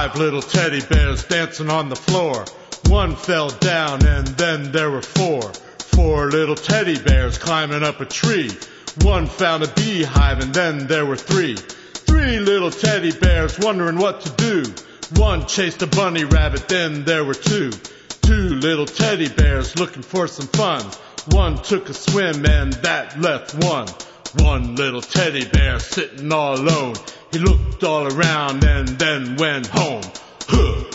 Five little teddy bears dancing on the floor. One fell down and then there were four. Four little teddy bears climbing up a tree. One found a beehive and then there were three. Three little teddy bears wondering what to do. One chased a bunny rabbit, then there were two. Two little teddy bears looking for some fun. One took a swim and that left one. One little teddy bear sitting all alone. He looked all around and then went home. Huh.